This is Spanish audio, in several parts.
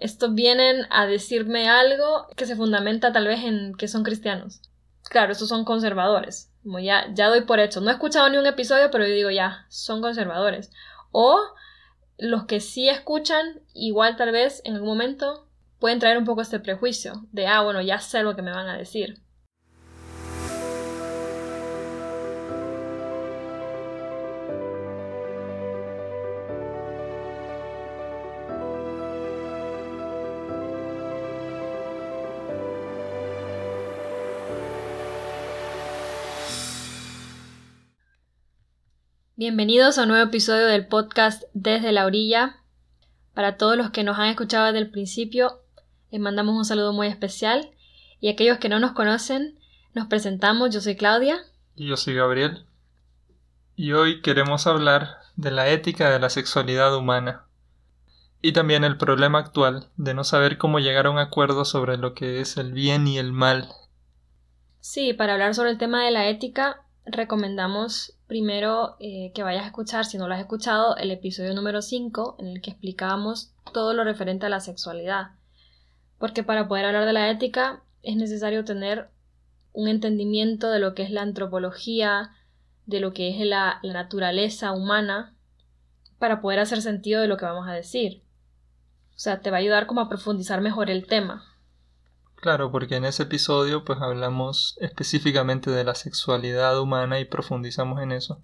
estos vienen a decirme algo que se fundamenta tal vez en que son cristianos. Claro, estos son conservadores. Como ya, ya doy por hecho. No he escuchado ni un episodio, pero yo digo ya, son conservadores. O los que sí escuchan, igual tal vez en algún momento pueden traer un poco este prejuicio de, ah, bueno, ya sé lo que me van a decir. Bienvenidos a un nuevo episodio del podcast Desde la Orilla. Para todos los que nos han escuchado desde el principio, les mandamos un saludo muy especial. Y aquellos que no nos conocen, nos presentamos. Yo soy Claudia. Y yo soy Gabriel. Y hoy queremos hablar de la ética de la sexualidad humana. Y también el problema actual de no saber cómo llegar a un acuerdo sobre lo que es el bien y el mal. Sí, para hablar sobre el tema de la ética, recomendamos primero eh, que vayas a escuchar, si no lo has escuchado, el episodio número 5 en el que explicábamos todo lo referente a la sexualidad. Porque para poder hablar de la ética es necesario tener un entendimiento de lo que es la antropología, de lo que es la, la naturaleza humana, para poder hacer sentido de lo que vamos a decir. O sea, te va a ayudar como a profundizar mejor el tema. Claro, porque en ese episodio pues hablamos específicamente de la sexualidad humana y profundizamos en eso.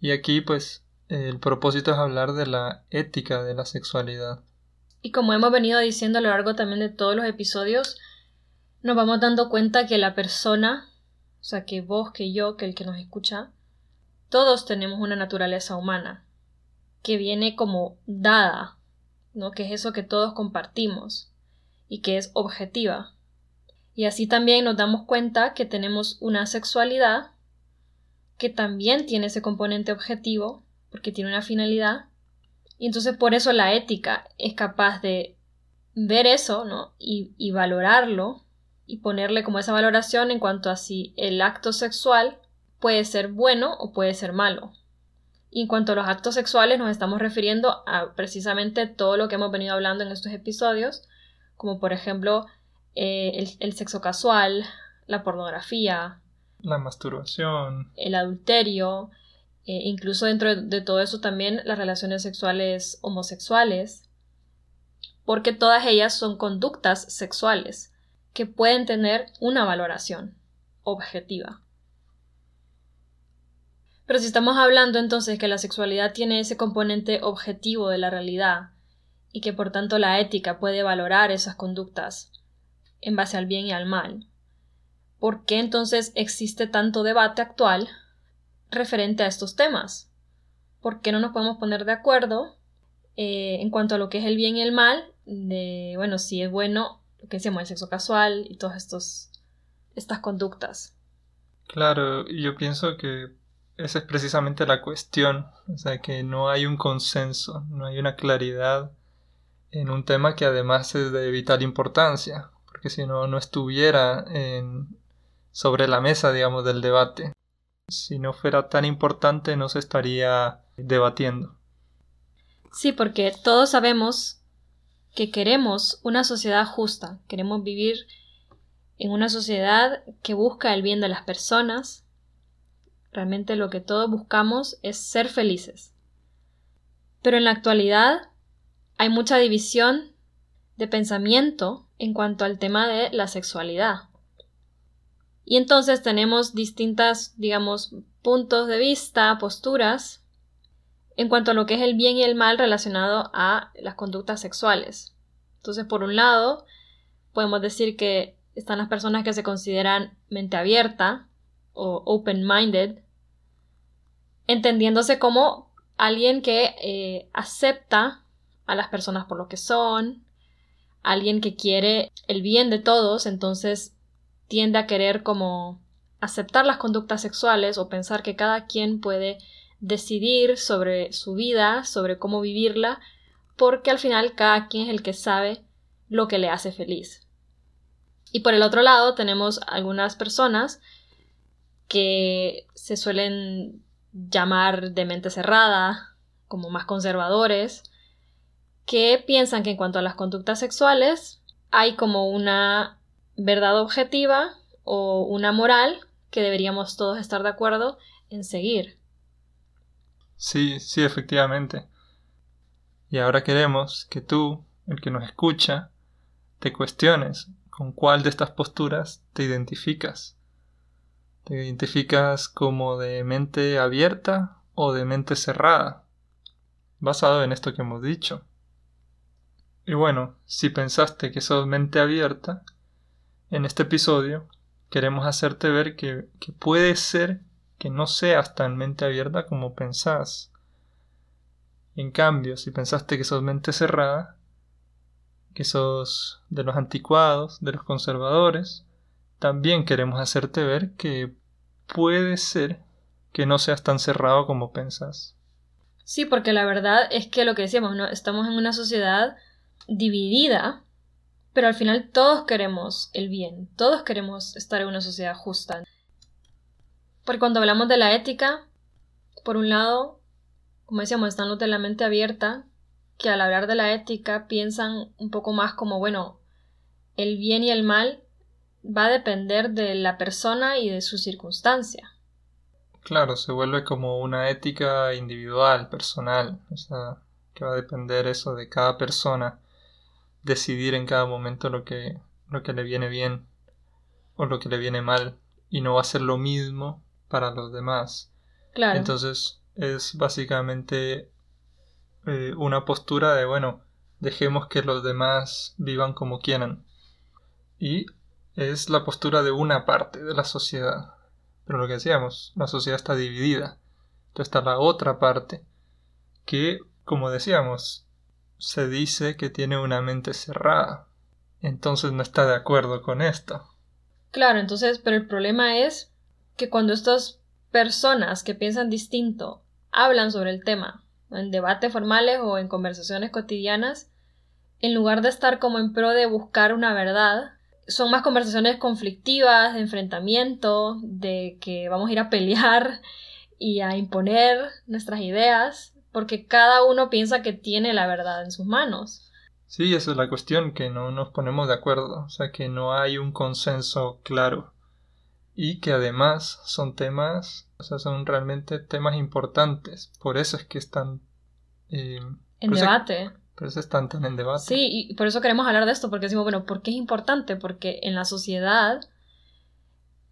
Y aquí pues el propósito es hablar de la ética de la sexualidad. Y como hemos venido diciendo a lo largo también de todos los episodios, nos vamos dando cuenta que la persona, o sea, que vos, que yo, que el que nos escucha, todos tenemos una naturaleza humana, que viene como dada, ¿no? Que es eso que todos compartimos y que es objetiva. Y así también nos damos cuenta que tenemos una sexualidad que también tiene ese componente objetivo, porque tiene una finalidad. Y entonces por eso la ética es capaz de ver eso, ¿no? Y, y valorarlo y ponerle como esa valoración en cuanto a si el acto sexual puede ser bueno o puede ser malo. Y en cuanto a los actos sexuales nos estamos refiriendo a precisamente todo lo que hemos venido hablando en estos episodios, como por ejemplo eh, el, sexo casual, la pornografía, la masturbación, el adulterio, eh, incluso dentro de, todo eso también las relaciones sexuales homosexuales, porque todas ellas son conductas sexuales que pueden tener una valoración objetiva. Pero si estamos hablando entonces que la sexualidad tiene ese componente objetivo de la realidad, y que por tanto la ética puede valorar esas conductas en base al bien y al mal. ¿Por qué entonces existe tanto debate actual referente a estos temas? ¿Por qué no nos podemos poner de acuerdo eh, en cuanto a lo que es el bien y el mal? De, bueno, si es bueno lo que decíamos, el sexo casual y todas estos, estas conductas. Claro, yo pienso que esa es precisamente la cuestión, o sea, que no hay un consenso, no hay una claridad en un tema que además es de vital importancia, porque si no, no estuviera en, sobre la mesa, digamos, del debate. Si no fuera tan importante, no se estaría debatiendo. Sí, porque todos sabemos que queremos una sociedad justa, queremos vivir en una sociedad que busca el bien de las personas. Realmente lo que todos buscamos es ser felices. Pero en la actualidad hay mucha división de pensamiento en cuanto al tema de la sexualidad. Y entonces tenemos distintas, digamos, puntos de vista, posturas, en cuanto a lo que es el bien y el mal relacionado a las conductas sexuales. Entonces, por un lado, podemos decir que están las personas que se consideran mente abierta o open-minded, entendiéndose como alguien que eh, acepta a las personas por lo que son, alguien que quiere el bien de todos, entonces tiende a querer como aceptar las conductas sexuales o pensar que cada quien puede decidir sobre su vida, sobre cómo vivirla, porque al final cada quien es el que sabe lo que le hace feliz. Y por el otro lado tenemos algunas personas que se suelen llamar de mente cerrada, como más conservadores, que piensan que en cuanto a las conductas sexuales hay como una verdad objetiva o una moral que deberíamos todos estar de acuerdo en seguir. Sí, sí, efectivamente. Y ahora queremos que tú, el que nos escucha, te cuestiones con cuál de estas posturas te identificas. ¿Te identificas como de mente abierta o de mente cerrada? Basado en esto que hemos dicho. Y bueno, si pensaste que sos mente abierta, en este episodio queremos hacerte ver que, puede ser que no seas tan mente abierta como pensás. En cambio, si pensaste que sos mente cerrada, que sos de los anticuados, de los conservadores, también queremos hacerte ver que puede ser que no seas tan cerrado como pensás. Sí, porque la verdad es que lo que decíamos, ¿no? Estamos en una sociedad dividida, pero al final todos queremos el bien, todos queremos estar en una sociedad justa. Porque cuando hablamos de la ética, por un lado, como decíamos, están los de la mente abierta, que al hablar de la ética piensan un poco más como, bueno, el bien y el mal va a depender de la persona y de su circunstancia. Claro, se vuelve como una ética individual, personal, o sea, que va a depender eso de cada persona decidir en cada momento lo que, lo que le viene bien o lo que le viene mal y no va a ser lo mismo para los demás. Claro. Entonces es básicamente eh, una postura de bueno, dejemos que los demás vivan como quieran. Y es la postura de una parte de la sociedad. Pero lo que decíamos, la sociedad está dividida. Entonces está la otra parte que, como decíamos, se dice que tiene una mente cerrada. Entonces no está de acuerdo con esto. Claro, entonces, pero el problema es que cuando estas personas que piensan distinto hablan sobre el tema, en debates formales o en conversaciones cotidianas, en lugar de estar como en pro de buscar una verdad, son más conversaciones conflictivas, de enfrentamiento, de que vamos a ir a pelear y a imponer nuestras ideas, porque cada uno piensa que tiene la verdad en sus manos. Sí, esa es la cuestión, que no nos ponemos de acuerdo, o sea, que no hay un consenso claro y que además son temas, o sea, son realmente temas importantes, por eso es que están... Eh, en debate. por eso están tan en debate. Sí, y por eso queremos hablar de esto, porque decimos, bueno, ¿por qué es importante? Porque en la sociedad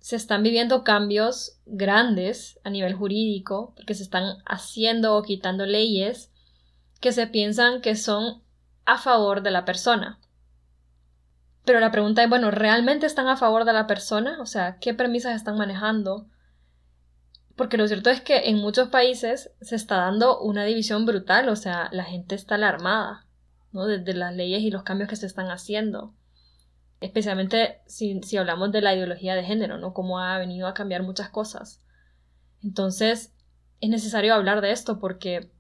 se están viviendo cambios grandes a nivel jurídico, porque se están haciendo o quitando leyes que se piensan que son a favor de la persona. Pero la pregunta es, bueno, ¿realmente están a favor de la persona? O sea, ¿qué premisas están manejando? Porque lo cierto es que en muchos países se está dando una división brutal, o sea, la gente está alarmada, ¿no? Desde las leyes y los cambios que se están haciendo especialmente si, hablamos de la ideología de género, ¿no? Cómo ha venido a cambiar muchas cosas. Entonces, es necesario hablar de esto porque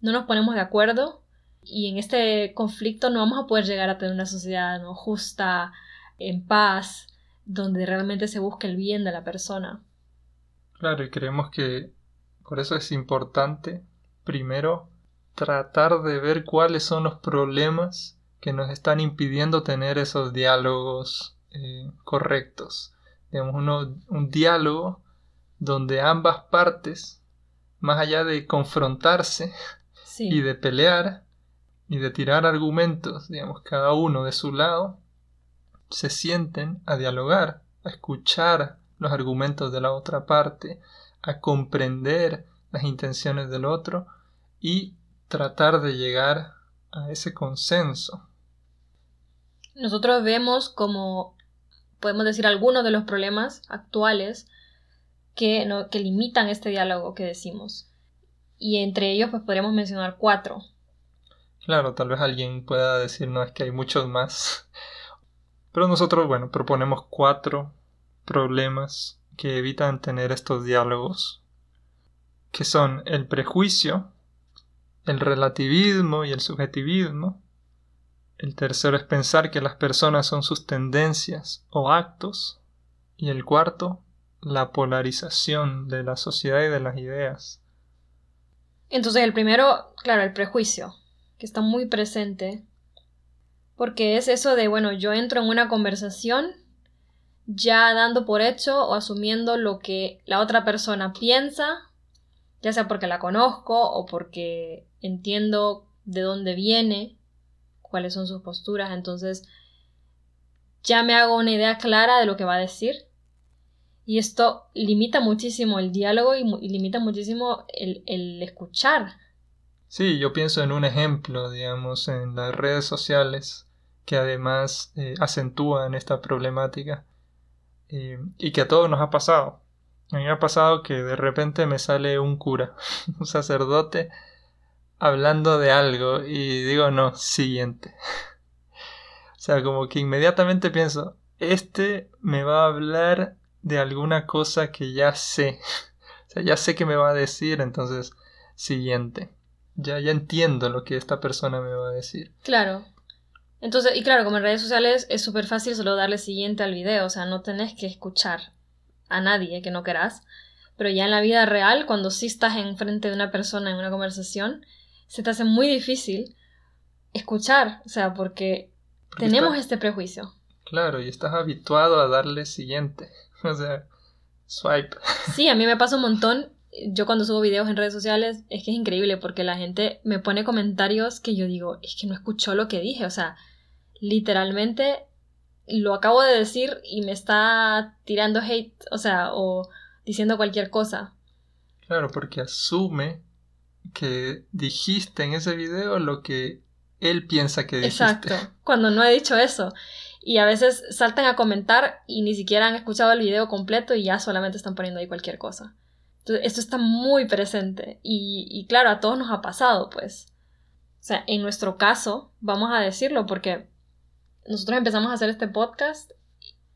no nos ponemos de acuerdo y en este conflicto no vamos a poder llegar a tener una sociedad ¿no? justa, en paz, donde realmente se busque el bien de la persona. Claro, y creemos que por eso es importante, primero, tratar de ver cuáles son los problemas que nos están impidiendo tener esos diálogos eh, correctos. Digamos, un diálogo donde ambas partes, más allá de confrontarse y de pelear y de tirar argumentos, digamos, cada uno de su lado, se sienten a dialogar, a escuchar los argumentos de la otra parte, a comprender las intenciones del otro y tratar de llegar a ese consenso nosotros vemos como, podemos decir, algunos de los problemas actuales que, no, que limitan este diálogo que decimos. Y entre ellos, pues podríamos mencionar cuatro. Claro, tal vez alguien pueda decir, no, es que hay muchos más. Pero nosotros, bueno, proponemos cuatro problemas que evitan tener estos diálogos, que son el prejuicio, el relativismo y el subjetivismo, el tercero es pensar que las personas son sus tendencias o actos. Y el cuarto, la polarización de la sociedad y de las ideas. Entonces el primero, claro, el prejuicio. que está muy presente, porque es eso de, bueno, yo entro en una conversación ya dando por hecho o asumiendo lo que la otra persona piensa, ya sea porque la conozco o porque entiendo de dónde viene, cuáles son sus posturas, entonces ya me hago una idea clara de lo que va a decir. Y esto limita muchísimo el diálogo y, limita muchísimo el, el, escuchar. Sí, yo pienso en un ejemplo, digamos, en las redes sociales que además eh, acentúan esta problemática eh, y que a todos nos ha pasado. A mí me ha pasado que de repente me sale un cura, un sacerdote, hablando de algo y digo, no, siguiente. o sea, como que inmediatamente pienso, este me va a hablar de alguna cosa que ya sé. o sea, ya sé que me va a decir, entonces, siguiente. Ya, ya entiendo lo que esta persona me va a decir. Claro. Entonces, y claro, como en redes sociales es súper fácil solo darle siguiente al video, o sea, no tenés que escuchar a nadie que no querás. Pero ya en la vida real, cuando sí estás enfrente de una persona en una conversación, se te hace muy difícil escuchar, o sea, porque, tenemos este prejuicio. Claro, y estás habituado a darle siguiente, o sea, swipe. Sí, a mí me pasa un montón. Yo cuando subo videos en redes sociales es que es increíble porque la gente me pone comentarios que yo digo, es que no escuchó lo que dije, o sea, literalmente lo acabo de decir y me está tirando hate, o sea, o diciendo cualquier cosa. Claro, porque asume que dijiste en ese video lo que él piensa que dijiste. Exacto, cuando no he dicho eso. Y a veces saltan a comentar y ni siquiera han escuchado el video completo y ya solamente están poniendo ahí cualquier cosa. Entonces, esto está muy presente y, y claro, a todos nos ha pasado, pues. O sea, en nuestro caso, vamos a decirlo porque nosotros empezamos a hacer este podcast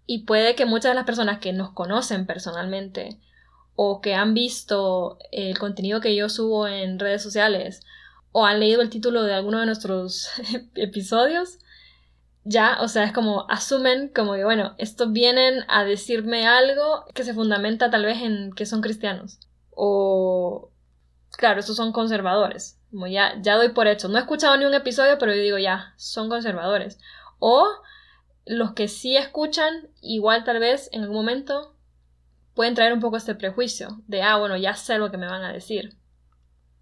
y puede que muchas de las personas que nos conocen personalmente o que han visto el contenido que yo subo en redes sociales o han leído el título de alguno de nuestros episodios, ya, o sea, es como asumen como que, bueno, estos vienen a decirme algo que se fundamenta tal vez en que son cristianos. O, claro, estos son conservadores. Como ya, ya doy por hecho. No he escuchado ni un episodio, pero yo digo, ya, son conservadores. O los que sí escuchan, igual tal vez en algún momento pueden traer un poco este prejuicio de, ah, bueno, ya sé lo que me van a decir.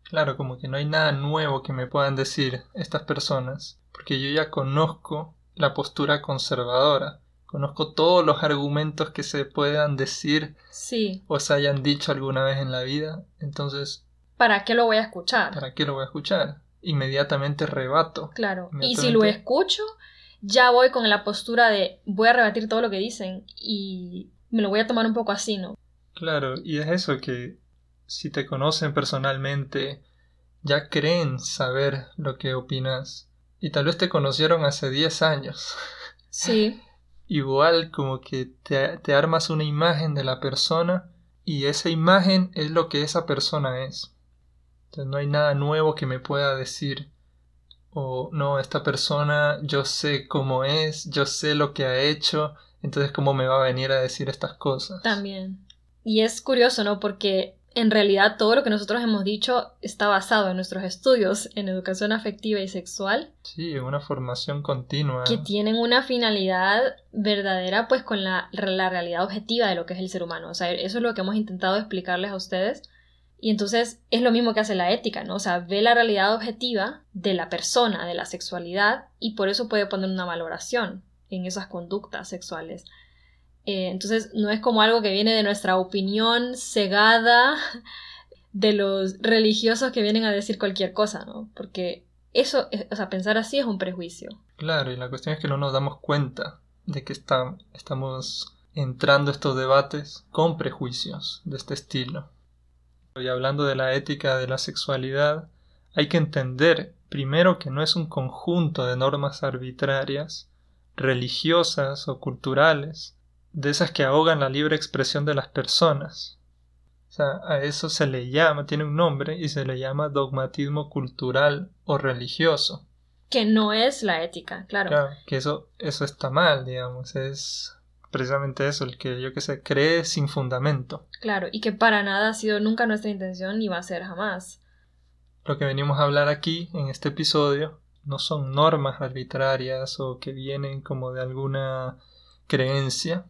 Claro, como que no hay nada nuevo que me puedan decir estas personas, porque yo ya conozco la postura conservadora, conozco todos los argumentos que se puedan decir sí. o se hayan dicho alguna vez en la vida, entonces... ¿Para qué lo voy a escuchar? ¿Para qué lo voy a escuchar? Inmediatamente rebato. Claro. Y si lo escucho, ya voy con la postura de voy a rebatir todo lo que dicen y me lo voy a tomar un poco así, ¿no? Claro, y es eso que si te conocen personalmente, ya creen saber lo que opinas. Y tal vez te conocieron hace 10 años. Sí. Igual como que te, te armas una imagen de la persona y esa imagen es lo que esa persona es. Entonces no hay nada nuevo que me pueda decir o no, esta persona yo sé cómo es, yo sé lo que ha hecho, entonces cómo me va a venir a decir estas cosas. También. Y es curioso, ¿no? Porque en realidad todo lo que nosotros hemos dicho está basado en nuestros estudios en educación afectiva y sexual. Sí, en una formación continua. Que tienen una finalidad verdadera pues con la, la realidad objetiva de lo que es el ser humano. O sea, eso es lo que hemos intentado explicarles a ustedes y entonces es lo mismo que hace la ética, ¿no? O sea, ve la realidad objetiva de la persona, de la sexualidad, y por eso puede poner una valoración en esas conductas sexuales. Eh, entonces no es como algo que viene de nuestra opinión cegada de los religiosos que vienen a decir cualquier cosa, ¿no? Porque eso, o sea, pensar así es un prejuicio. Claro, y la cuestión es que no nos damos cuenta de que estamos entrando estos debates con prejuicios de este estilo. Y hablando de la ética de la sexualidad, hay que entender primero que no es un conjunto de normas arbitrarias, religiosas o culturales, de esas que ahogan la libre expresión de las personas. O sea, a eso se le llama, tiene un nombre y se le llama dogmatismo cultural o religioso. Que no es la ética, claro. Claro, que eso, eso está mal, digamos, es precisamente eso, el que yo que sé, cree sin fundamento. Claro, y que para nada ha sido nunca nuestra intención ni va a ser jamás. lo que venimos a hablar aquí en este episodio no son normas arbitrarias o que vienen como de alguna creencia,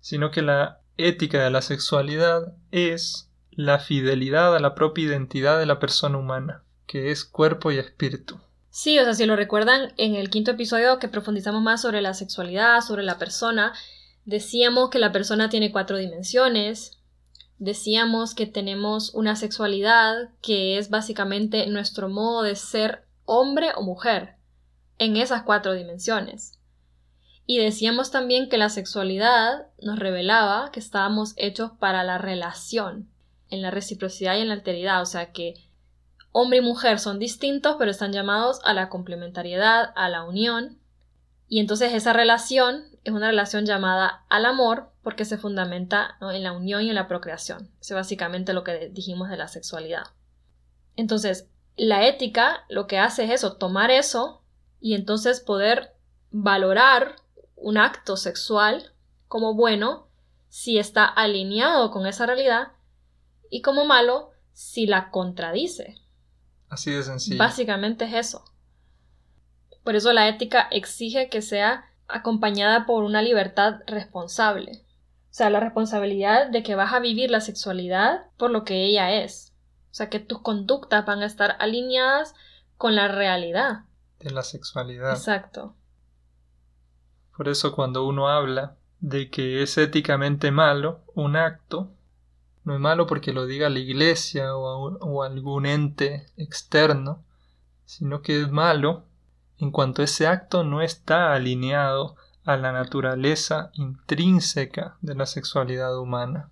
sino que la ética de la sexualidad es la fidelidad a la propia identidad de la persona humana, que es cuerpo y espíritu. Sí, o sea, si lo recuerdan, en el quinto episodio que profundizamos más sobre la sexualidad, sobre la persona, decíamos que la persona tiene cuatro dimensiones, decíamos que tenemos una sexualidad que es básicamente nuestro modo de ser hombre o mujer, en esas cuatro dimensiones. Y decíamos también que la sexualidad nos revelaba que estábamos hechos para la relación, en la reciprocidad y en la alteridad, o sea que hombre y mujer son distintos, pero están llamados a la complementariedad, a la unión. Y entonces esa relación es una relación llamada al amor porque se fundamenta en la unión y en la procreación. Es básicamente lo que dijimos de la sexualidad. Entonces, la ética lo que hace es eso, tomar eso y entonces poder valorar un acto sexual como bueno si está alineado con esa realidad y como malo si la contradice. Así de sencillo. Básicamente es eso. Por eso la ética exige que sea acompañada por una libertad responsable. O sea, la responsabilidad de que vas a vivir la sexualidad por lo que ella es. O sea, que tus conductas van a estar alineadas con la realidad. De la sexualidad. Exacto. Por eso cuando uno habla de que es éticamente malo un acto, no es malo porque lo diga la iglesia o, algún ente externo, sino que es malo en cuanto ese acto no está alineado a la naturaleza intrínseca de la sexualidad humana.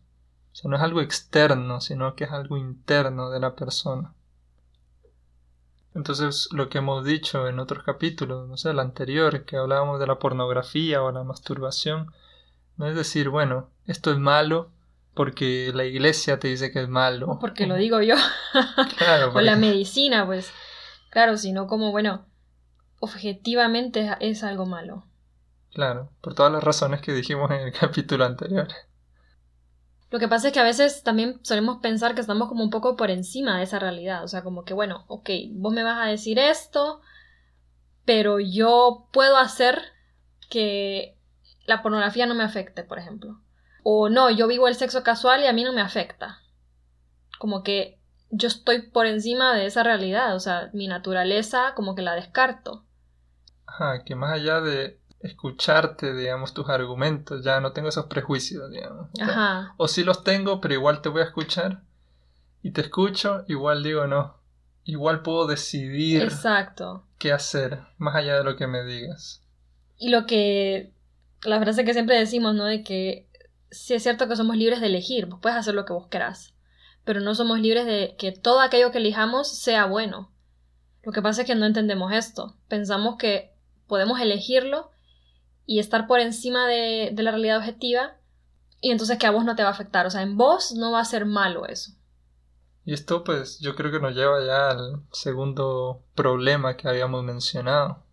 O sea, no es algo externo, sino que es algo interno de la persona. Entonces, lo que hemos dicho en otros capítulos, no sé, el anterior, que hablábamos de la pornografía o la masturbación, no es decir, bueno, esto es malo porque la iglesia te dice que es malo. O porque lo digo yo. Claro. o la medicina, pues. Claro, sino como, bueno, objetivamente es algo malo. Claro, por todas las razones que dijimos en el capítulo anterior. Lo que pasa es que a veces también solemos pensar que estamos como un poco por encima de esa realidad. O sea, como que, bueno, ok, vos me vas a decir esto, pero yo puedo hacer que la pornografía no me afecte, por ejemplo. O no, yo vivo el sexo casual y a mí no me afecta. Como que yo estoy por encima de esa realidad, o sea, mi naturaleza como que la descarto. Ajá, que más allá de escucharte, digamos, tus argumentos, ya no tengo esos prejuicios, digamos. Ajá. O sí los tengo, pero igual te voy a escuchar. Y te escucho, igual digo no. Igual puedo decidir Exacto. qué hacer, más allá de lo que me digas. Y lo que la frase que siempre decimos, ¿no? De que sí es cierto que somos libres de elegir, vos puedes hacer lo que vos querás, pero no somos libres de que todo aquello que elijamos sea bueno. Lo que pasa es que no entendemos esto. Pensamos que podemos elegirlo y estar por encima de, de la realidad objetiva y entonces que a vos no te va a afectar. O sea, en vos no va a ser malo eso. Y esto pues yo creo que nos lleva ya al segundo problema que habíamos mencionado.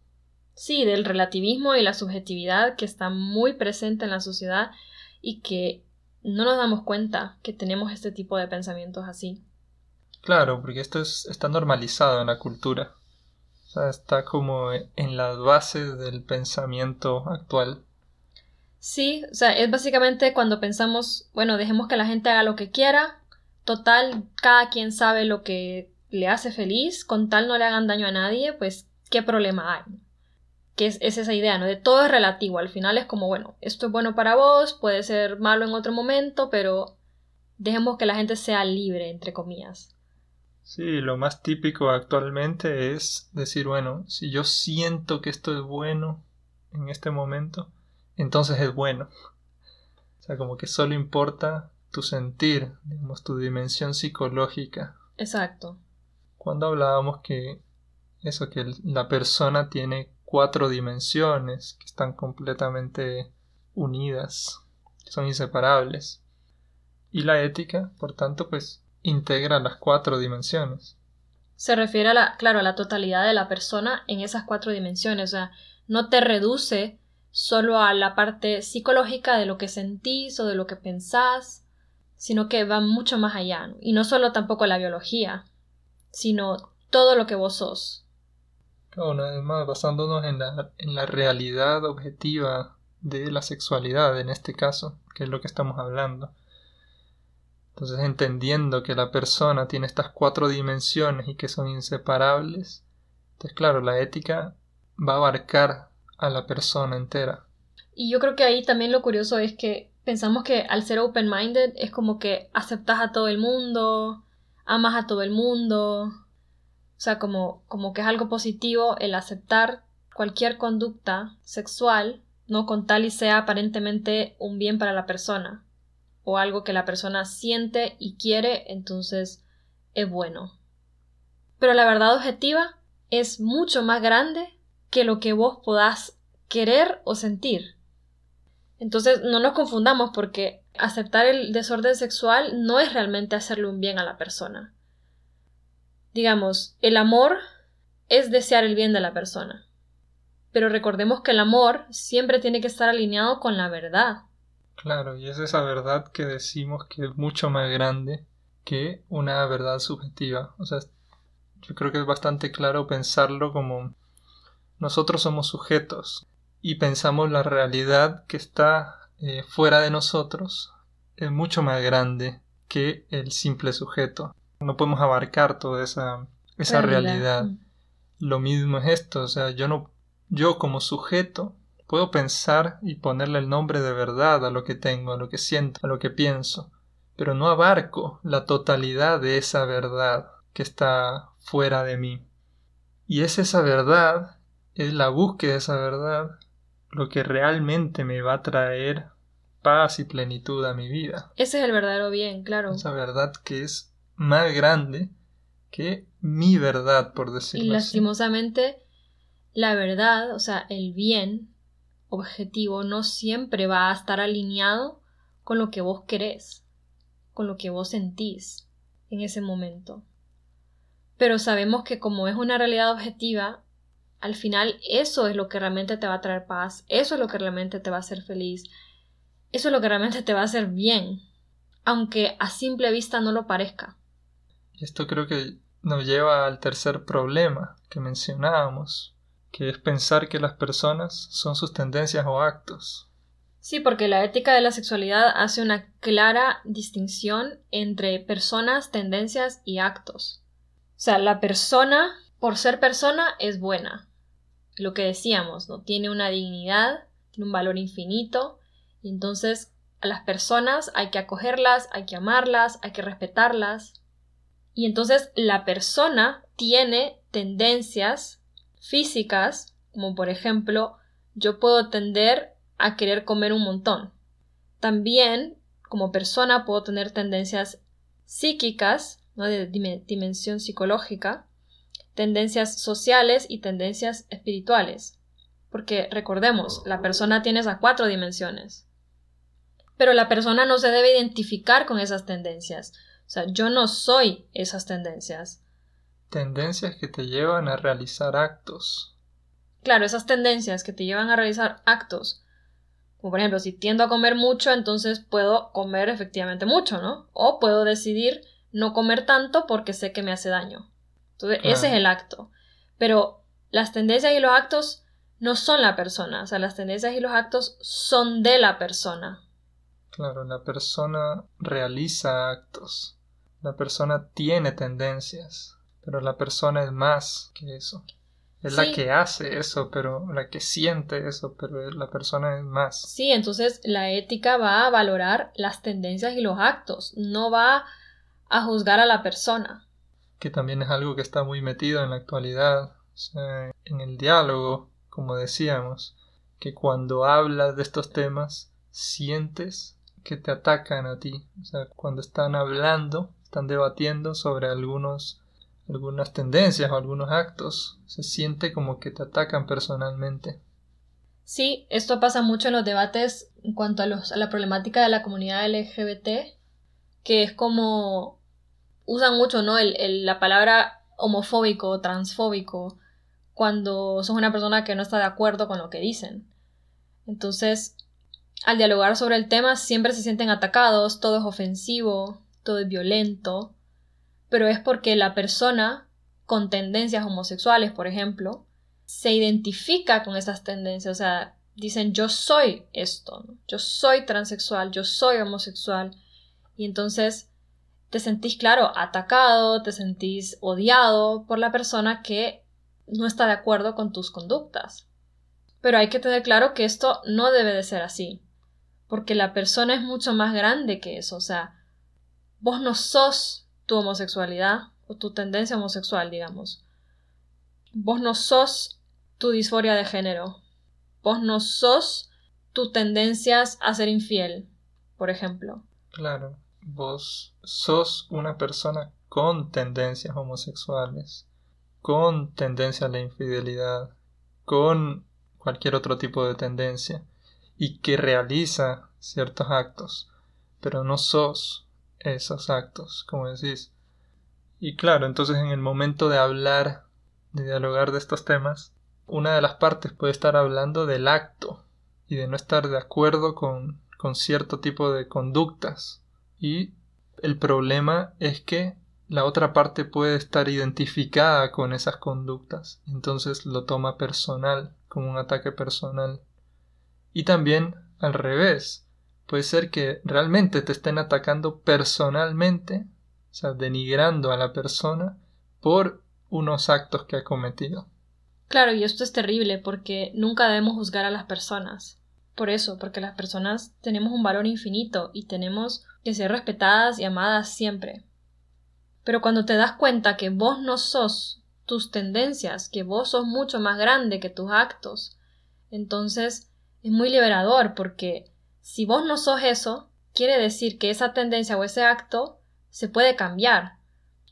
Sí, del relativismo y la subjetividad que está muy presente en la sociedad y que no nos damos cuenta que tenemos este tipo de pensamientos así. Claro, porque esto es, está normalizado en la cultura. O sea, está como en las bases del pensamiento actual. Sí, o sea, es básicamente cuando pensamos, bueno, dejemos que la gente haga lo que quiera, total, cada quien sabe lo que le hace feliz, con tal no le hagan daño a nadie, pues, ¿qué problema hay? que es, esa idea, ¿no? De todo es relativo, al final es como, bueno, esto es bueno para vos, puede ser malo en otro momento, pero dejemos que la gente sea libre, entre comillas. Sí, lo más típico actualmente es decir, bueno, si yo siento que esto es bueno en este momento, entonces es bueno. O sea, como que solo importa tu sentir, digamos, tu dimensión psicológica. Exacto. Cuando hablábamos que eso, que la persona tiene cuatro dimensiones que están completamente unidas, son inseparables. Y la ética, por tanto, pues integra las cuatro dimensiones. Se refiere a la, claro, a la totalidad de la persona en esas cuatro dimensiones, o sea, no te reduce solo a la parte psicológica de lo que sentís o de lo que pensás, sino que va mucho más allá. Y no solo tampoco la biología, sino todo lo que vos sos. una vez más, basándonos en la, en la realidad objetiva de la sexualidad en este caso, que es lo que estamos hablando. Entonces, entendiendo que la persona tiene estas cuatro dimensiones y que son inseparables, entonces, claro, la ética va a abarcar a la persona entera. Y yo creo que ahí también lo curioso es que pensamos que al ser open-minded es como que aceptas a todo el mundo, amas a todo el mundo, o sea, como, como que es algo positivo el aceptar cualquier conducta sexual, no con tal y sea aparentemente un bien para la persona, o algo que la persona siente y quiere, entonces es bueno. Pero la verdad objetiva es mucho más grande que lo que vos podás querer o sentir. Entonces no nos confundamos porque aceptar el desorden sexual no es realmente hacerle un bien a la persona. Digamos, el amor es desear el bien de la persona. Pero recordemos que el amor siempre tiene que estar alineado con la verdad. Claro, y es esa verdad que decimos que es mucho más grande que una verdad subjetiva. O sea, yo creo que es bastante claro pensarlo como nosotros somos sujetos y pensamos la realidad que está eh, fuera de nosotros es mucho más grande que el simple sujeto. No podemos abarcar toda esa, esa realidad. Mm. Lo mismo es esto, o sea, yo no, yo como sujeto puedo pensar y ponerle el nombre de verdad a lo que tengo, a lo que siento, a lo que pienso, pero no abarco la totalidad de esa verdad que está fuera de mí. Y es esa verdad, es la búsqueda de esa verdad lo que realmente me va a traer paz y plenitud a mi vida. Ese es el verdadero bien, claro. Esa verdad que es más grande que mi verdad, por decirlo así. Y lastimosamente, la verdad, o sea, el bien objetivo no siempre va a estar alineado con lo que vos querés, con lo que vos sentís en ese momento. Pero sabemos que como es una realidad objetiva, al final eso es lo que realmente te va a traer paz, eso es lo que realmente te va a hacer feliz, eso es lo que realmente te va a hacer bien, aunque a simple vista no lo parezca. Esto creo que nos lleva al tercer problema que mencionábamos, que es pensar que las personas son sus tendencias o actos. Sí, porque la ética de la sexualidad hace una clara distinción entre personas, tendencias y actos. O sea, la persona, por ser persona, es buena lo que decíamos, ¿no? Tiene una dignidad, tiene un valor infinito, y entonces a las personas hay que acogerlas, hay que amarlas, hay que respetarlas. Y entonces la persona tiene tendencias físicas, como por ejemplo, yo puedo tender a querer comer un montón. También, como persona, puedo tener tendencias psíquicas, ¿no? de dimensión psicológica, tendencias sociales y tendencias espirituales. Porque recordemos, la persona tiene esas cuatro dimensiones. Pero la persona no se debe identificar con esas tendencias. O sea, yo no soy esas tendencias. Tendencias que te llevan a realizar actos. Claro, esas tendencias que te llevan a realizar actos. Como por ejemplo, si tiendo a comer mucho, entonces puedo comer efectivamente mucho, ¿no? O puedo decidir no comer tanto porque sé que me hace daño. Entonces, ese es el acto. Pero las tendencias y los actos no son la persona, o sea, las tendencias y los actos son de la persona. Claro, la persona realiza actos, la persona tiene tendencias, pero la persona es más que eso. Es la que hace eso, pero la que siente eso, pero la persona es más. Sí, entonces la ética va a valorar las tendencias y los actos, no va a juzgar a la persona que también es algo que está muy metido en la actualidad, en el diálogo, como decíamos, que cuando hablas de estos temas sientes que te atacan a ti, o sea, cuando están hablando, están debatiendo sobre algunos algunas tendencias o algunos actos, se siente como que te atacan personalmente. Sí, esto pasa mucho en los debates en cuanto a, los, a la problemática de la comunidad LGBT, que es como usan mucho, ¿no? El, la palabra homofóbico o transfóbico cuando sos una persona que no está de acuerdo con lo que dicen. Entonces, al dialogar sobre el tema siempre se sienten atacados, todo es ofensivo, todo es violento, pero es porque la persona con tendencias homosexuales, por ejemplo, se identifica con esas tendencias, o sea, dicen yo soy esto, yo soy transexual, yo soy homosexual, y entonces te sentís, claro, atacado, te sentís odiado por la persona que no está de acuerdo con tus conductas. Pero hay que tener claro que esto no debe de ser así, porque la persona es mucho más grande que eso, o sea, vos no sos tu homosexualidad o tu tendencia homosexual, digamos. Vos no sos tu disforia de género. Vos no sos tus tendencias a ser infiel, por ejemplo. Claro vos sos una persona con tendencias homosexuales, con tendencia a la infidelidad, con cualquier otro tipo de tendencia, y que realiza ciertos actos, pero no sos esos actos, como decís. Y claro, entonces en el momento de hablar, de dialogar de estos temas, una de las partes puede estar hablando del acto y de no estar de acuerdo con, con cierto tipo de conductas y el problema es que la otra parte puede estar identificada con esas conductas, entonces lo toma personal, como un ataque personal. Y también al revés, puede ser que realmente te estén atacando personalmente, o sea, denigrando a la persona por unos actos que ha cometido. Claro, y esto es terrible porque nunca debemos juzgar a las personas. Por eso, porque las personas tenemos un valor infinito y tenemos que ser respetadas y amadas siempre. Pero cuando te das cuenta que vos no sos tus tendencias, que vos sos mucho más grande que tus actos, entonces es muy liberador porque si vos no sos eso, quiere decir que esa tendencia o ese acto se puede cambiar.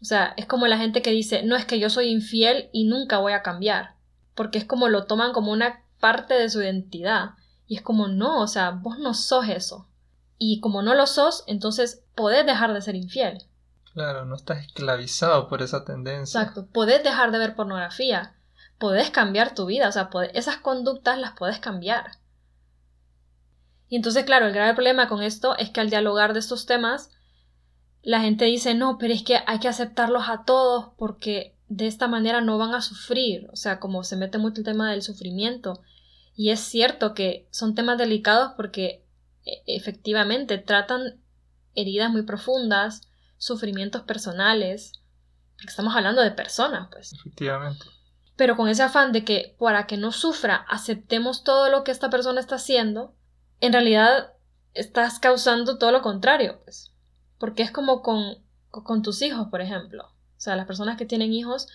O sea, es como la gente que dice, no es que yo soy infiel y nunca voy a cambiar, porque es como lo toman como una parte de su identidad. Y es como, no, o sea, vos no sos eso. Y como no lo sos, entonces podés dejar de ser infiel. Claro, no estás esclavizado por esa tendencia. Exacto, podés dejar de ver pornografía, podés cambiar tu vida, o sea, esas conductas las podés cambiar. Y entonces, claro, el grave problema con esto es que al dialogar de estos temas, la gente dice, no, pero es que hay que aceptarlos a todos porque de esta manera no van a sufrir, o sea, como se mete mucho el tema del sufrimiento, y es cierto que son temas delicados porque e, efectivamente tratan heridas muy profundas, sufrimientos personales, porque estamos hablando de personas, pues. Efectivamente. Pero con ese afán de que para que no sufra aceptemos todo lo que esta persona está haciendo, en realidad estás causando todo lo contrario, pues. Porque es como con, con tus hijos, por ejemplo. O sea, las personas que tienen hijos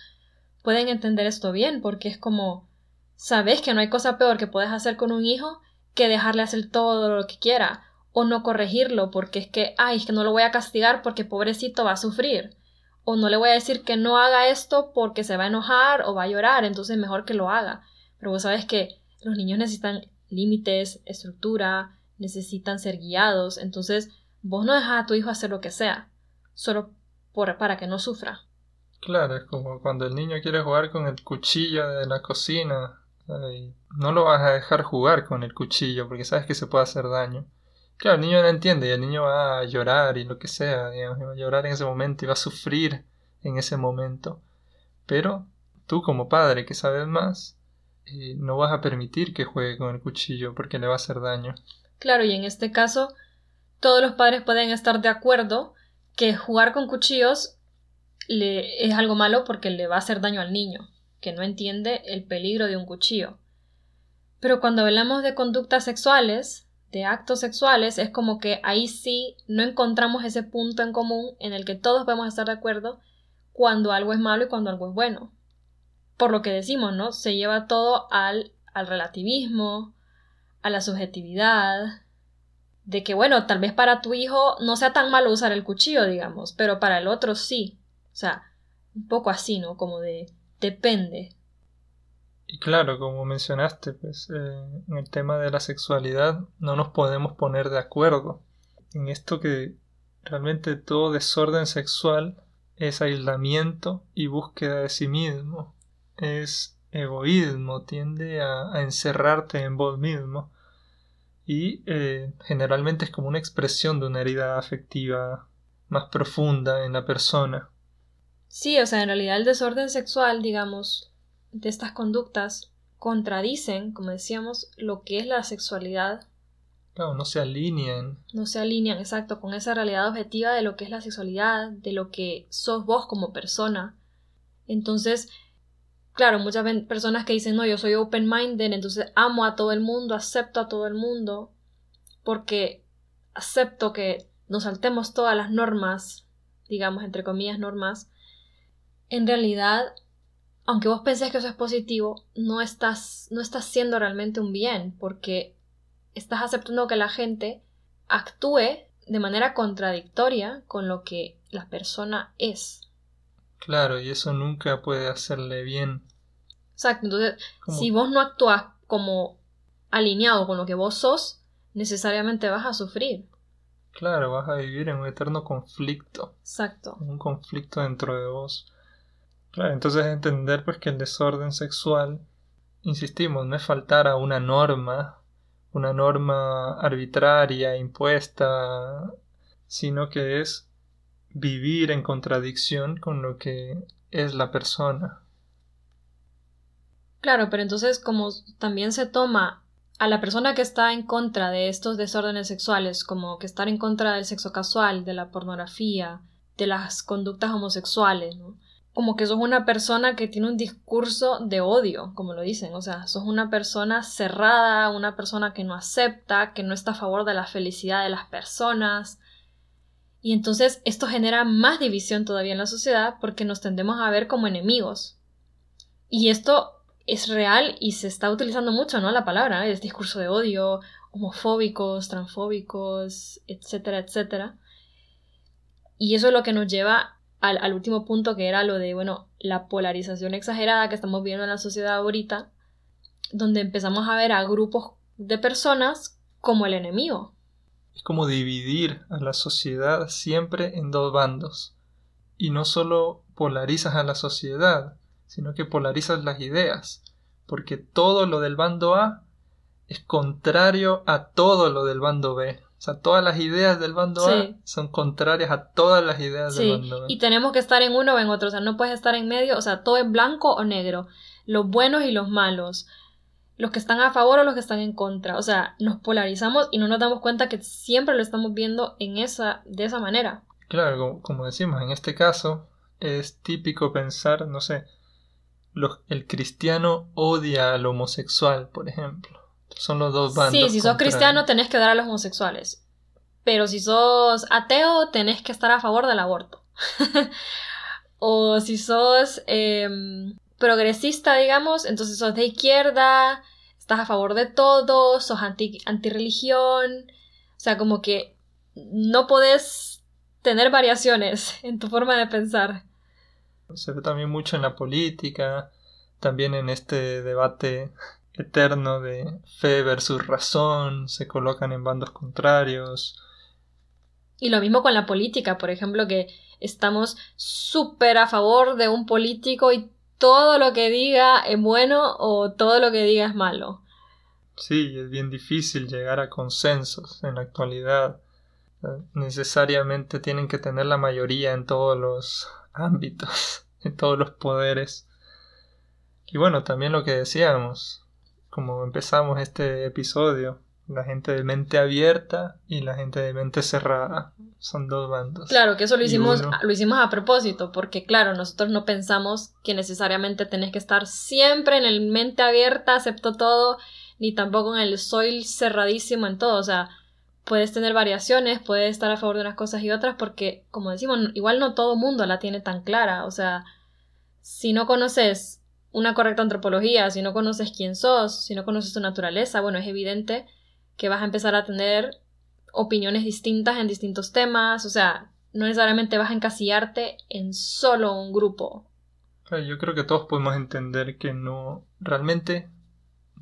pueden entender esto bien, porque es como Sabes que no hay cosa peor que puedes hacer con un hijo que dejarle hacer todo lo que quiera o no corregirlo porque es que, ay, es que no lo voy a castigar porque pobrecito va a sufrir o no le voy a decir que no haga esto porque se va a enojar o va a llorar, entonces mejor que lo haga. Pero vos sabes que los niños necesitan límites, estructura, necesitan ser guiados, entonces vos no dejas a tu hijo hacer lo que sea, solo por, para que no sufra. Claro, es como cuando el niño quiere jugar con el cuchillo de la cocina no lo vas a dejar jugar con el cuchillo porque sabes que se puede hacer daño. Claro, el niño no entiende y el niño va a llorar y lo que sea, va a llorar en ese momento y va a sufrir en ese momento. Pero tú como padre que sabes más, eh, no vas a permitir que juegue con el cuchillo porque le va a hacer daño. Claro, y en este caso, todos los padres pueden estar de acuerdo que jugar con cuchillos le, es algo malo porque le va a hacer daño al niño que no entiende el peligro de un cuchillo. Pero cuando hablamos de conductas sexuales, de actos sexuales, es como que ahí sí no encontramos ese punto en común en el que todos podemos estar de acuerdo cuando algo es malo y cuando algo es bueno. Por lo que decimos, ¿no? Se lleva todo al, al relativismo, a la subjetividad, de que, bueno, tal vez para tu hijo no sea tan malo usar el cuchillo, digamos, pero para el otro sí. O sea, un poco así, ¿no? Como de depende. Y claro, como mencionaste, pues eh, en el tema de la sexualidad no nos podemos poner de acuerdo en esto que realmente todo desorden sexual es aislamiento y búsqueda de sí mismo, es egoísmo, tiende a, encerrarte en vos mismo y eh, generalmente es como una expresión de una herida afectiva más profunda en la persona. Sí, o sea, en realidad el desorden sexual, digamos, de estas conductas contradicen, como decíamos, lo que es la sexualidad. Claro, no se alinean. No se alinean, exacto, con esa realidad objetiva de lo que es la sexualidad, de lo que sos vos como persona. Entonces, claro, muchas personas que dicen, no, yo soy open-minded, entonces amo a todo el mundo, acepto a todo el mundo, porque acepto que nos saltemos todas las normas, digamos, entre comillas, normas. En realidad, aunque vos pensés que eso es positivo, no estás, no estás siendo realmente un bien, porque estás aceptando que la gente actúe de manera contradictoria con lo que la persona es. Claro, y eso nunca puede hacerle bien. Exacto, entonces, si vos no actúas como alineado con lo que vos sos, necesariamente vas a sufrir. Claro, vas a vivir en un eterno conflicto. Exacto. Un conflicto dentro de vos. Claro, entonces entender pues que el desorden sexual, insistimos, no es faltar a una norma, una norma arbitraria, impuesta, sino que es vivir en contradicción con lo que es la persona. Claro, pero entonces como también se toma a la persona que está en contra de estos desórdenes sexuales, como que estar en contra del sexo casual, de la pornografía, de las conductas homosexuales, como que sos una persona que tiene un discurso de odio, como lo dicen, o sea, sos una persona cerrada, una persona que no acepta, que no está a favor de la felicidad de las personas. Y entonces esto genera más división todavía en la sociedad porque nos tendemos a ver como enemigos. Y esto es real y se está utilizando mucho, ¿no? La palabra, el discurso de odio, homofóbicos, transfóbicos, etcétera, etcétera. Y eso es lo que nos lleva al, último punto que era lo de, bueno, la polarización exagerada que estamos viendo en la sociedad ahorita, donde empezamos a ver a grupos de personas como el enemigo. Es como dividir a la sociedad siempre en dos bandos. Y no solo polarizas a la sociedad, sino que polarizas las ideas, porque todo lo del bando A es contrario a todo lo del bando B. O sea, todas las ideas del bando A son contrarias a todas las ideas del bando B. Y tenemos que estar en uno o en otro. O sea, no puedes estar en medio. O sea, todo es blanco o negro. Los buenos y los malos. Los que están a favor o los que están en contra. O sea, nos polarizamos y no nos damos cuenta que siempre lo estamos viendo en esa, de esa manera. Claro, como, decimos, en este caso es típico pensar, no sé, el cristiano odia al homosexual, por ejemplo. Son los dos bandos. Sí, si sos cristiano tenés que dar a los homosexuales. Pero si sos ateo tenés que estar a favor del aborto. o si sos em, progresista, digamos, entonces sos de izquierda, estás a favor de todo, sos anti, antirreligión. O sea, como que no podés tener variaciones en tu forma de pensar. Se ve también mucho en la política, también en este debate eterno de fe versus razón, se colocan en bandos contrarios. Y lo mismo con la política, por ejemplo, que estamos súper a favor de un político y todo lo que diga es bueno o todo lo que diga es malo. Sí, es bien difícil llegar a consensos en la actualidad. Necesariamente tienen que tener la mayoría en todos los ámbitos, en todos los poderes. Y bueno, también lo que decíamos, como empezamos este episodio. La gente de mente abierta y la gente de mente cerrada. Son dos bandos. Claro, que eso lo hicimos, lo hicimos a propósito, porque claro, nosotros no pensamos que necesariamente tenés que estar siempre en el mente abierta, acepto todo, ni tampoco en el soy cerradísimo en todo. O sea, puedes tener variaciones, puedes estar a favor de unas cosas y otras, porque, como decimos, igual no todo mundo la tiene tan clara. O sea, si no conoces una correcta antropología, si no conoces quién sos, si no conoces tu naturaleza, bueno, es evidente que vas a empezar a tener opiniones distintas en distintos temas, o sea, no necesariamente vas a encasillarte en solo un grupo. Yo creo que todos podemos entender que no, realmente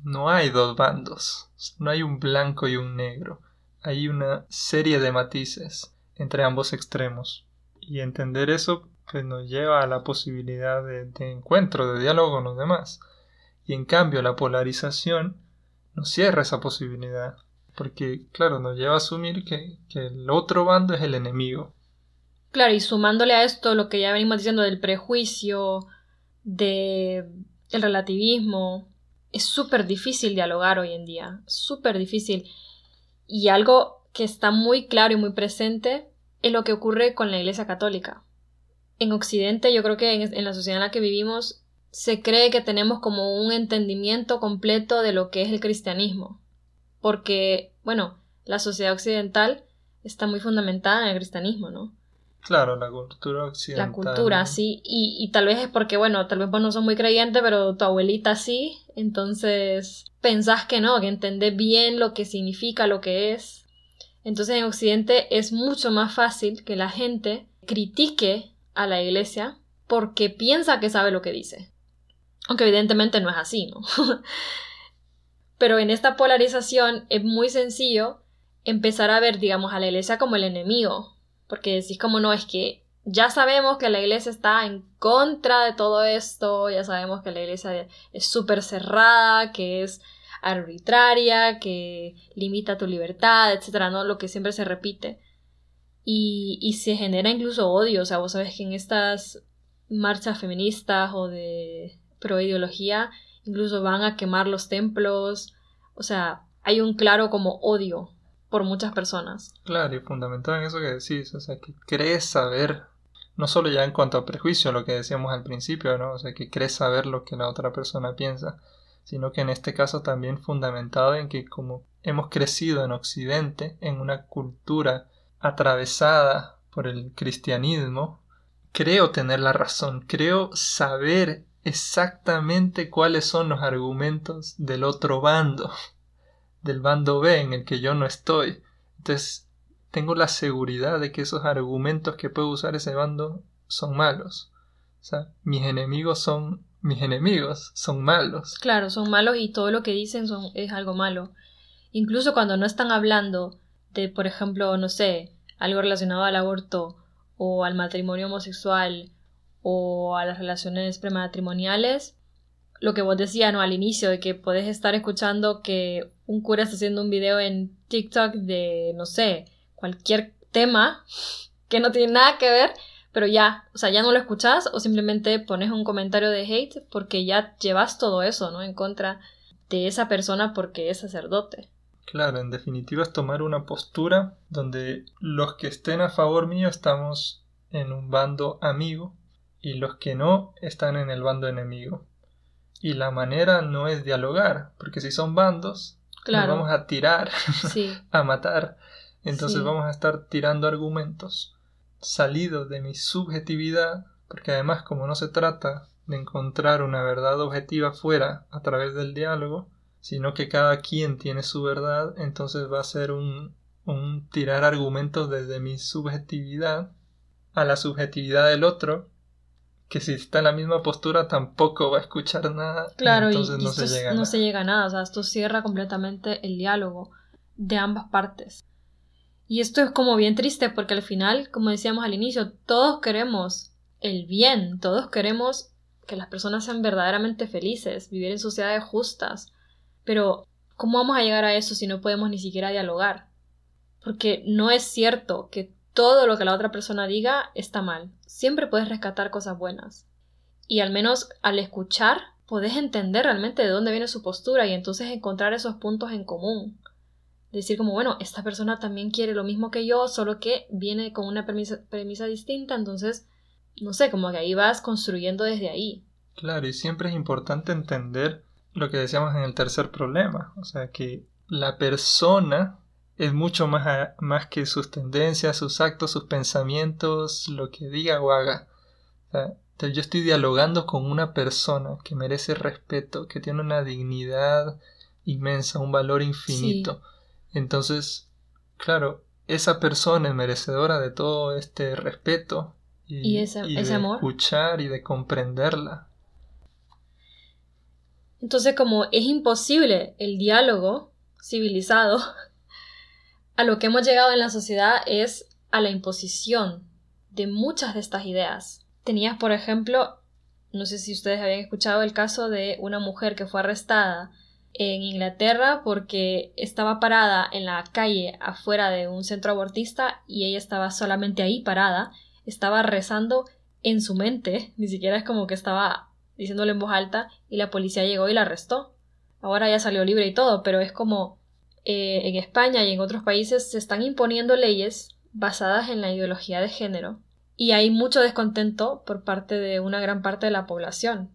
no hay dos bandos, no hay un blanco y un negro, hay una serie de matices entre ambos extremos. Y entender eso que nos lleva a la posibilidad de, encuentro, de diálogo con los demás. Y en cambio la polarización nos cierra esa posibilidad, porque claro, nos lleva a asumir que, que el otro bando es el enemigo, Claro, y sumándole a esto lo que ya venimos diciendo del prejuicio, de el relativismo, es súper difícil dialogar hoy en día, súper difícil. Y algo que está muy claro y muy presente es lo que ocurre con la Iglesia Católica. En Occidente, yo creo que en, la sociedad en la que vivimos, se cree que tenemos como un entendimiento completo de lo que es el cristianismo. Porque, bueno, la sociedad occidental está muy fundamentada en el cristianismo, ¿no? Claro, la cultura occidental. La cultura, sí. Y, y tal vez es porque, bueno, tal vez vos no sos muy creyente, pero tu abuelita sí. Entonces, pensás que no, que entendés bien lo que significa, lo que es. Entonces, en Occidente es mucho más fácil que la gente critique a la iglesia porque piensa que sabe lo que dice. Aunque evidentemente no es así, ¿no? pero en esta polarización es muy sencillo empezar a ver, digamos, a la iglesia como el enemigo porque decís como no, es que ya sabemos que la iglesia está en contra de todo esto, ya sabemos que la iglesia es súper cerrada, que es arbitraria, que limita tu libertad, etcétera, ¿no? Lo que siempre se repite. Y, y se genera incluso odio, o sea, vos sabes que en estas marchas feministas o de proideología incluso van a quemar los templos, o sea, hay un claro como odio por muchas personas. Claro, y fundamental en eso que decís, o sea, que crees saber, no solo ya en cuanto a prejuicio, lo que decíamos al principio, ¿no? O sea, que crees saber lo que la otra persona piensa, sino que en este caso también fundamentado en que como hemos crecido en Occidente, en una cultura atravesada por el cristianismo, creo tener la razón, creo saber exactamente cuáles son los argumentos del otro bando del bando B en el que yo no estoy. Entonces, tengo la seguridad de que esos argumentos que puede usar ese bando son malos. O sea, mis enemigos son mis enemigos, son malos. Claro, son malos y todo lo que dicen es algo malo. Incluso cuando no están hablando de, por ejemplo, no sé, algo relacionado al aborto o al matrimonio homosexual o a las relaciones prematrimoniales, lo que vos decías, ¿no? Al inicio, de que podés estar escuchando que un cura está haciendo un video en TikTok de, no sé, cualquier tema que no tiene nada que ver, pero ya, o sea, ya no lo escuchás o simplemente pones un comentario de hate porque ya llevas todo eso, ¿no? En contra de esa persona porque es sacerdote. Claro, en definitiva es tomar una postura donde los que estén a favor mío estamos en un bando amigo y los que no están en el bando enemigo. Y la manera no es dialogar, porque si son bandos, nos vamos a tirar, a matar. Entonces vamos a estar tirando argumentos salidos de mi subjetividad, porque además como no se trata de encontrar una verdad objetiva fuera a través del diálogo, sino que cada quien tiene su verdad, entonces va a ser un, un tirar argumentos desde mi subjetividad a la subjetividad del otro que si está en la misma postura tampoco va a escuchar nada. Claro, entonces y, no, se llega no se llega a nada. O sea, esto cierra completamente el diálogo de ambas partes. Y esto es como bien triste porque al final, como decíamos al inicio, todos queremos el bien, todos queremos que las personas sean verdaderamente felices, vivir en sociedades justas. Pero, ¿cómo vamos a llegar a eso si no podemos ni siquiera dialogar? Porque no es cierto que todo lo que la otra persona diga está mal. Siempre puedes rescatar cosas buenas. Y al menos al escuchar, puedes entender realmente de dónde viene su postura y entonces encontrar esos puntos en común. Decir como, bueno, esta persona también quiere lo mismo que yo, solo que viene con una premisa, premisa distinta, entonces, no sé, como que ahí vas construyendo desde ahí. Claro, y siempre es importante entender lo que decíamos en el tercer problema, o sea, que la persona es mucho más, más que sus tendencias, sus actos, sus pensamientos, lo que diga o haga. yo estoy dialogando con una persona que merece respeto, que tiene una dignidad inmensa, un valor infinito. Entonces, claro, esa persona es merecedora de todo este respeto y, ese, de escuchar y de comprenderla. Entonces, como es imposible el diálogo civilizado, a lo que hemos llegado en la sociedad es a la imposición de muchas de estas ideas. Tenías, por ejemplo, no sé si ustedes habían escuchado el caso de una mujer que fue arrestada en Inglaterra porque estaba parada en la calle afuera de un centro abortista y ella estaba solamente ahí parada. estaba rezando en su mente, ni siquiera es como que estaba diciéndole en voz alta y la policía llegó y la arrestó. Ahora ya salió libre y todo, pero es como eh, en España y en otros países se están imponiendo leyes basadas en la ideología de género y hay mucho descontento por parte de una gran parte de la población,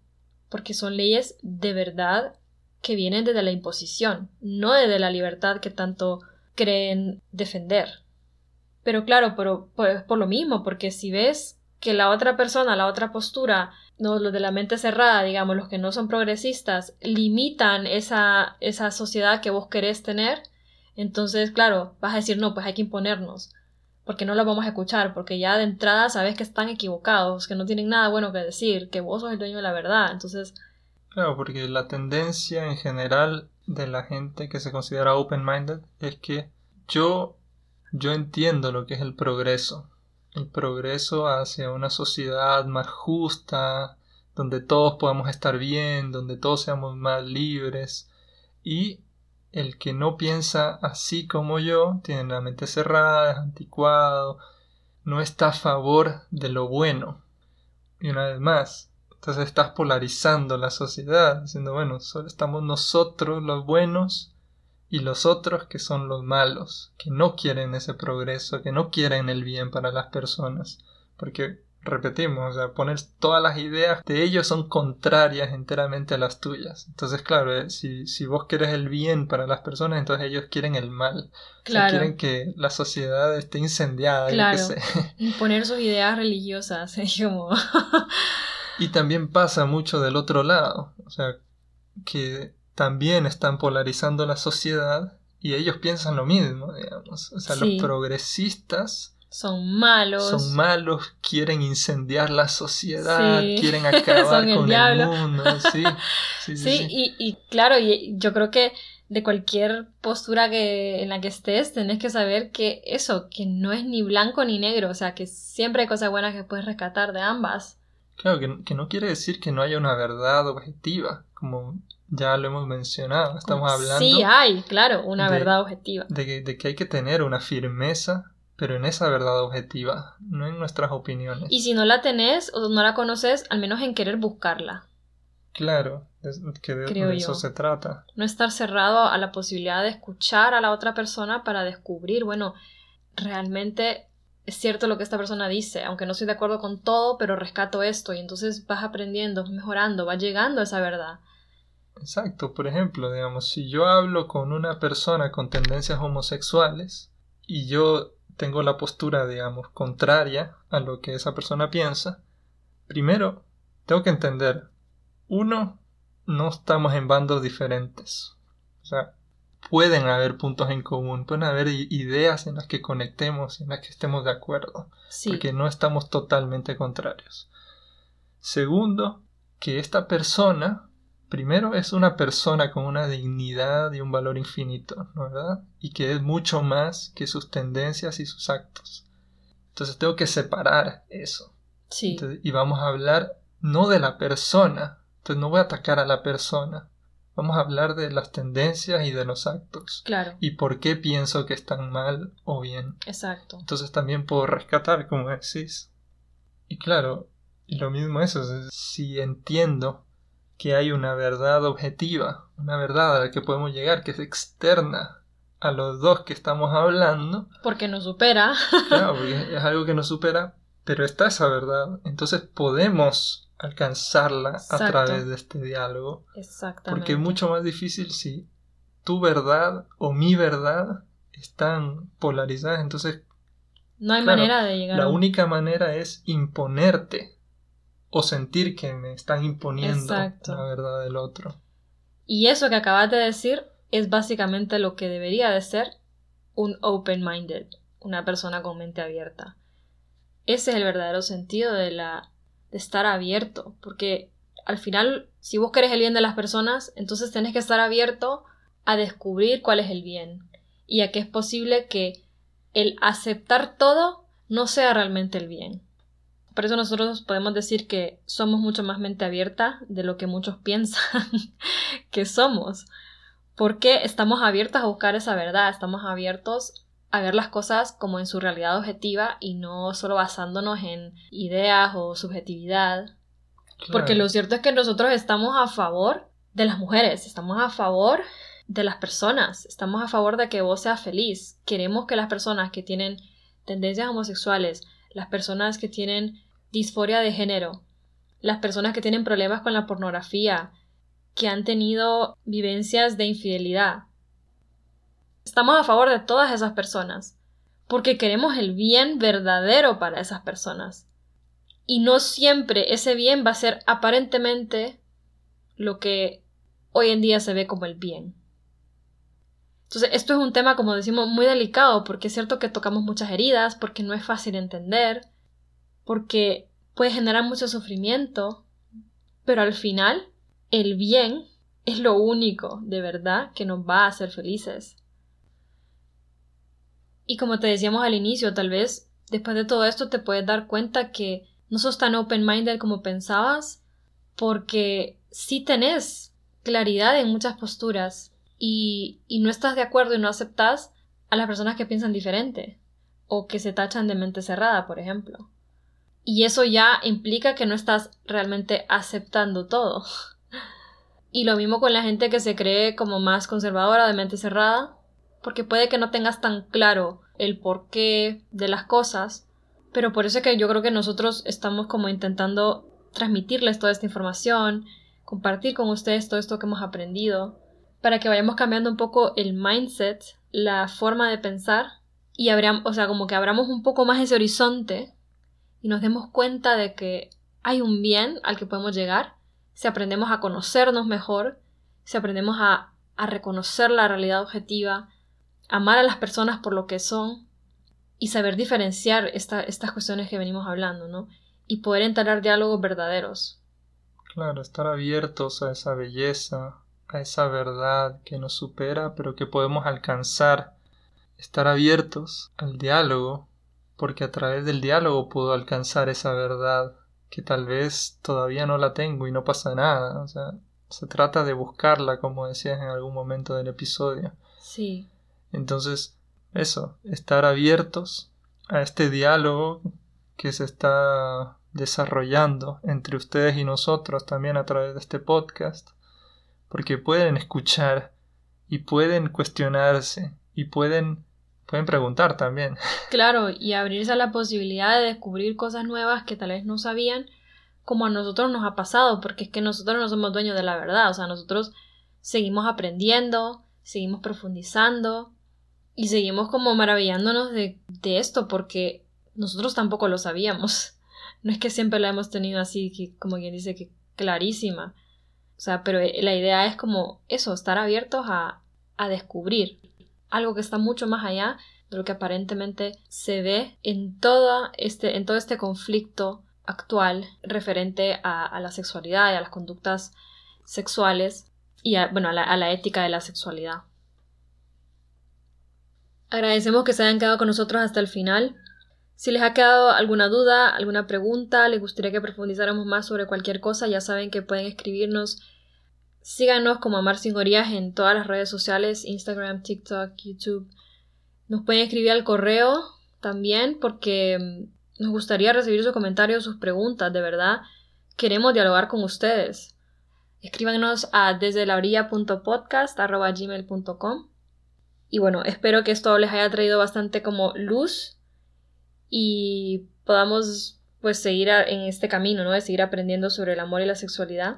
porque son leyes de verdad que vienen desde la imposición, no desde la libertad que tanto creen defender. Pero claro, pero, pues, por lo mismo, porque si ves que la otra persona, la otra postura, no, los de la mente cerrada, digamos, los que no son progresistas, limitan esa, esa sociedad que vos querés tener, entonces, claro, vas a decir, no, pues hay que imponernos, porque no lo vamos a escuchar, porque ya de entrada sabes que están equivocados, que no tienen nada bueno que decir, que vos sos el dueño de la verdad, entonces... Claro, porque la tendencia en general de la gente que se considera open-minded es que yo, yo entiendo lo que es el progreso, el progreso hacia una sociedad más justa, donde todos podamos estar bien, donde todos seamos más libres y el que no piensa así como yo, tiene la mente cerrada, es anticuado, no está a favor de lo bueno. Y una vez más, entonces estás polarizando la sociedad, diciendo, bueno, solo estamos nosotros los buenos y los otros que son los malos, que no quieren ese progreso, que no quieren el bien para las personas, porque repetimos, o sea, poner todas las ideas de ellos son contrarias enteramente a las tuyas. Entonces, claro, eh, si, si vos quieres el bien para las personas, entonces ellos quieren el mal. Claro. quieren que la sociedad esté incendiada. Claro. Imponer sus ideas religiosas, como... y también pasa mucho del otro lado, o sea, que también están polarizando la sociedad y ellos piensan lo mismo, digamos. O sea, los progresistas son malos. Son malos, quieren incendiar la sociedad, quieren acabar con el, mundo. Sí, sí, sí, Y, y, claro, yo creo que de cualquier postura que, en la que estés, tenés que saber que eso, que no es ni blanco ni negro, o sea, que siempre hay cosas buenas que puedes rescatar de ambas. Claro, que, que no quiere decir que no haya una verdad objetiva, como ya lo hemos mencionado, estamos hablando... Sí, hay, claro, una verdad objetiva. De de que hay que tener una firmeza pero en esa verdad objetiva, no en nuestras opiniones. Y si no la tenés o no la conoces, al menos en querer buscarla. Claro, que de, eso se trata. No estar cerrado a la posibilidad de escuchar a la otra persona para descubrir, bueno, realmente es cierto lo que esta persona dice, aunque no estoy de acuerdo con todo, pero rescato esto y entonces vas aprendiendo, mejorando, vas llegando a esa verdad. Exacto, por ejemplo, digamos, si yo hablo con una persona con tendencias homosexuales y yo tengo la postura, digamos, contraria a lo que esa persona piensa, primero tengo que entender, uno, no estamos en bandos diferentes. O sea, pueden haber puntos en común, pueden haber ideas en las que conectemos, en las que estemos de acuerdo, porque no estamos totalmente contrarios. Segundo, que esta persona primero es una persona con una dignidad y un valor infinito, ¿verdad? Y que es mucho más que sus tendencias y sus actos. Entonces tengo que separar eso. Sí. y vamos a hablar no de la persona. Entonces no voy a atacar a la persona. Vamos a hablar de las tendencias y de los actos. Claro. Y por qué pienso que están mal o bien. Exacto. Entonces también puedo rescatar, como decís. Y claro, y lo mismo eso, si entiendo que hay una verdad objetiva, una verdad a la que podemos llegar, que es externa a los dos que estamos hablando. Porque nos supera. claro, porque es algo que nos supera, pero está esa verdad. Entonces podemos alcanzarla a través de este diálogo. Exactamente. Porque es mucho más difícil si tu verdad o mi verdad están polarizadas. Entonces. No hay manera de llegar. La única manera es imponerte o sentir que me están imponiendo la verdad del otro. Y eso que acabas de decir es básicamente lo que debería de ser un open-minded, una persona con mente abierta. Ese es el verdadero sentido de la de estar abierto, porque al final si vos querés el bien de las personas, entonces tenés que estar abierto a descubrir cuál es el bien y a que es posible que el aceptar todo no sea realmente el bien. Por eso nosotros podemos decir que somos mucho más mente abierta de lo que muchos piensan que somos. Porque estamos abiertos a buscar esa verdad, estamos abiertos a ver las cosas como en su realidad objetiva y no solo basándonos en ideas o subjetividad. Porque lo cierto es que nosotros estamos a favor de las mujeres, estamos a favor de las personas, estamos a favor de que vos seas feliz. Queremos que las personas que tienen tendencias homosexuales, las personas que tienen disforia de género, las personas que tienen problemas con la pornografía, que han tenido vivencias de infidelidad. Estamos a favor de todas esas personas, porque queremos el bien verdadero para esas personas. Y no siempre ese bien va a ser aparentemente lo que hoy en día se ve como el bien. Entonces, esto es un tema, como decimos, muy delicado, porque es cierto que tocamos muchas heridas, porque no es fácil entender, porque puede generar mucho sufrimiento, pero al final, el bien es lo único, de verdad, que nos va a hacer felices. Y como te decíamos al inicio, tal vez después de todo esto te puedes dar cuenta que no sos tan open-minded como pensabas, porque sí tenés claridad en muchas posturas y, no estás de acuerdo y no aceptas a las personas que piensan diferente o que se tachan de mente cerrada, por ejemplo. Y eso ya implica que no estás realmente aceptando todo. Y lo mismo con la gente que se cree como más conservadora, de mente cerrada, porque puede que no tengas tan claro el porqué de las cosas, pero por eso es que yo creo que nosotros estamos como intentando transmitirles toda esta información, compartir con ustedes todo esto que hemos aprendido, para que vayamos cambiando un poco el mindset, la forma de pensar y abramos, o sea, como que abramos un poco más ese horizonte y nos demos cuenta de que hay un bien al que podemos llegar si aprendemos a conocernos mejor, si aprendemos a, a reconocer la realidad objetiva, amar a las personas por lo que son y saber diferenciar estas cuestiones que venimos hablando, ¿no? Y poder entablar diálogos verdaderos. Claro, estar abiertos a esa belleza, a esa verdad que nos supera, pero que podemos alcanzar, estar abiertos al diálogo, porque a través del diálogo puedo alcanzar esa verdad que tal vez todavía no la tengo y no pasa nada. O sea, se trata de buscarla, como decías en algún momento del episodio. Sí. Entonces, eso, estar abiertos a este diálogo que se está desarrollando entre ustedes y nosotros también a través de este podcast porque pueden escuchar y pueden cuestionarse y pueden pueden preguntar también. Claro, y abrirse a la posibilidad de descubrir cosas nuevas que tal vez no sabían, como a nosotros nos ha pasado, porque es que nosotros no somos dueños de la verdad, o sea, nosotros seguimos aprendiendo, seguimos profundizando y seguimos como maravillándonos de, de esto, porque nosotros tampoco lo sabíamos. No es que siempre la hemos tenido así, como quien dice que clarísima. O sea, pero eh, la idea es como eso, estar abiertos a, a descubrir algo que está mucho más allá de lo que aparentemente se ve en, todo este, en todo este conflicto actual referente a, la sexualidad y a las conductas sexuales y a, bueno, la, a la ética de la sexualidad. Agradecemos que se hayan quedado con nosotros hasta el final. Si les ha quedado alguna duda, alguna pregunta, les gustaría que profundizáramos más sobre cualquier cosa, ya saben que pueden escribirnos. Síganos como Amar Sin Orías en todas las redes sociales, Instagram, TikTok, YouTube. Nos pueden escribir al correo también porque mm, nos gustaría recibir sus comentarios, sus preguntas, de verdad. Queremos dialogar con ustedes. Escríbanos a desde la gmail.com y bueno, espero que esto les haya traído bastante como luz y podamos pues seguir en este camino, ¿no? De seguir aprendiendo sobre el amor y la sexualidad.